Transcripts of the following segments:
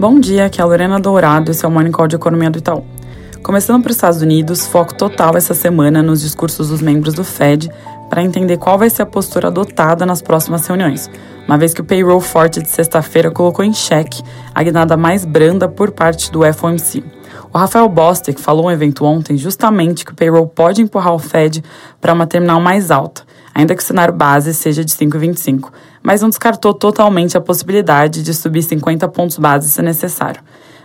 Bom dia, aqui é a Lorena Dourado, esse é o Morning Call de Economia do Itaú. Começando para os Estados Unidos, foco total essa semana nos discursos dos membros do Fed para entender qual vai ser a postura adotada nas próximas reuniões, uma vez que o payroll forte de sexta-feira colocou em xeque a guinada mais branda por parte do FOMC. O Rafael Bostic falou no evento ontem justamente que o payroll pode empurrar o Fed para uma terminal mais alta, ainda que o cenário base seja de 5,25, mas não descartou totalmente a possibilidade de subir 50 pontos base se necessário.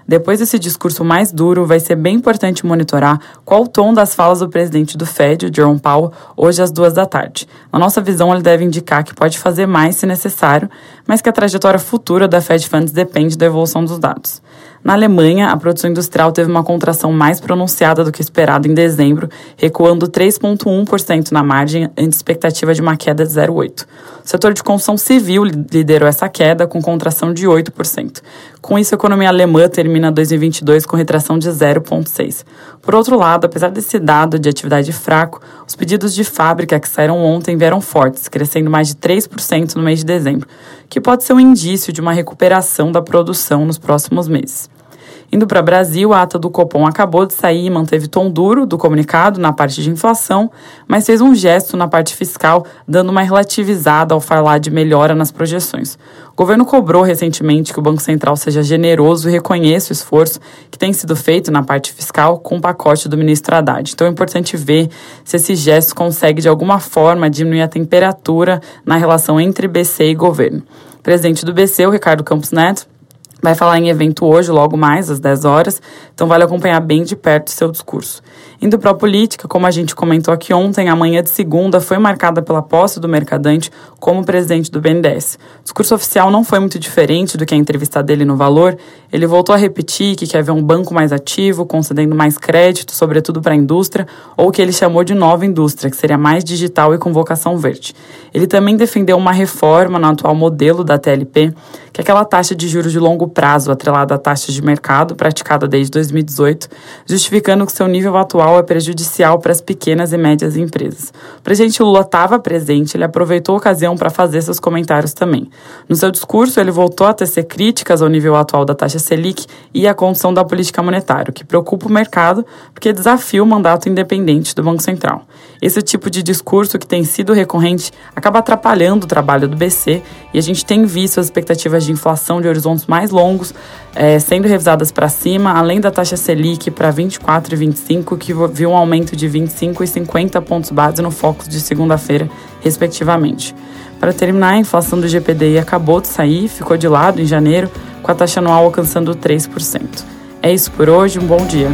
Depois desse discurso mais duro, vai ser bem importante monitorar qual o tom das falas do presidente do Fed, o Jerome Powell, hoje às duas da tarde. Na nossa visão, ele deve indicar que pode fazer mais se necessário, mas que a trajetória futura da Fed Funds depende da evolução dos dados. Na Alemanha, a produção industrial teve uma contração mais pronunciada do que esperado em dezembro, recuando 3,1% na margem, ante expectativa de uma queda de 0,8%. O setor de construção civil liderou essa queda, com contração de 8%. Com isso, a economia alemã termina 2022 com retração de 0,6%. Por outro lado, apesar desse dado de atividade fraco, os pedidos de fábrica que saíram ontem vieram fortes, crescendo mais de 3% no mês de dezembro, que pode ser um indício de uma recuperação da produção nos próximos meses. Indo para Brasil, a ata do Copom acabou de sair e manteve tom duro do comunicado na parte de inflação, mas fez um gesto na parte fiscal, dando uma relativizada ao falar de melhora nas projeções. O governo cobrou recentemente que o Banco Central seja generoso e reconheça o esforço que tem sido feito na parte fiscal com o pacote do ministro Haddad. Então é importante ver se esse gesto consegue de alguma forma diminuir a temperatura na relação entre BC e governo. O presidente do BC, o Ricardo Campos Neto, vai falar em evento hoje, logo mais, às 10 horas, então vale acompanhar bem de perto seu discurso. Indo para a política, como a gente comentou aqui ontem, a manhã de segunda foi marcada pela posse do Mercadante como presidente do BNDES. O discurso oficial não foi muito diferente do que a entrevista dele no Valor. Ele voltou a repetir que quer ver um banco mais ativo, concedendo mais crédito, sobretudo para a indústria, ou o que ele chamou de nova indústria, que seria mais digital e com vocação verde. Ele também defendeu uma reforma no atual modelo da TLP, que é aquela taxa de juros de longo prazo atrelada à taxa de mercado praticada desde 2018, justificando que seu nível atual é prejudicial para as pequenas e médias empresas. O presidente Lula estava presente, ele aproveitou a ocasião para fazer seus comentários também. No seu discurso, ele voltou a tecer críticas ao nível atual da taxa Selic e à condição da política monetária, o que preocupa o mercado porque desafia o mandato independente do Banco Central. Esse tipo de discurso que tem sido recorrente acaba atrapalhando o trabalho do BC e a gente tem visto as expectativas de inflação de horizontes mais longos é, sendo revisadas para cima, além da taxa Selic para 24 e 25, que viu um aumento de 25 e 50 pontos base no foco de segunda-feira, respectivamente. Para terminar, a inflação do GPDI acabou de sair, ficou de lado em janeiro, com a taxa anual alcançando 3%. É isso por hoje, um bom dia.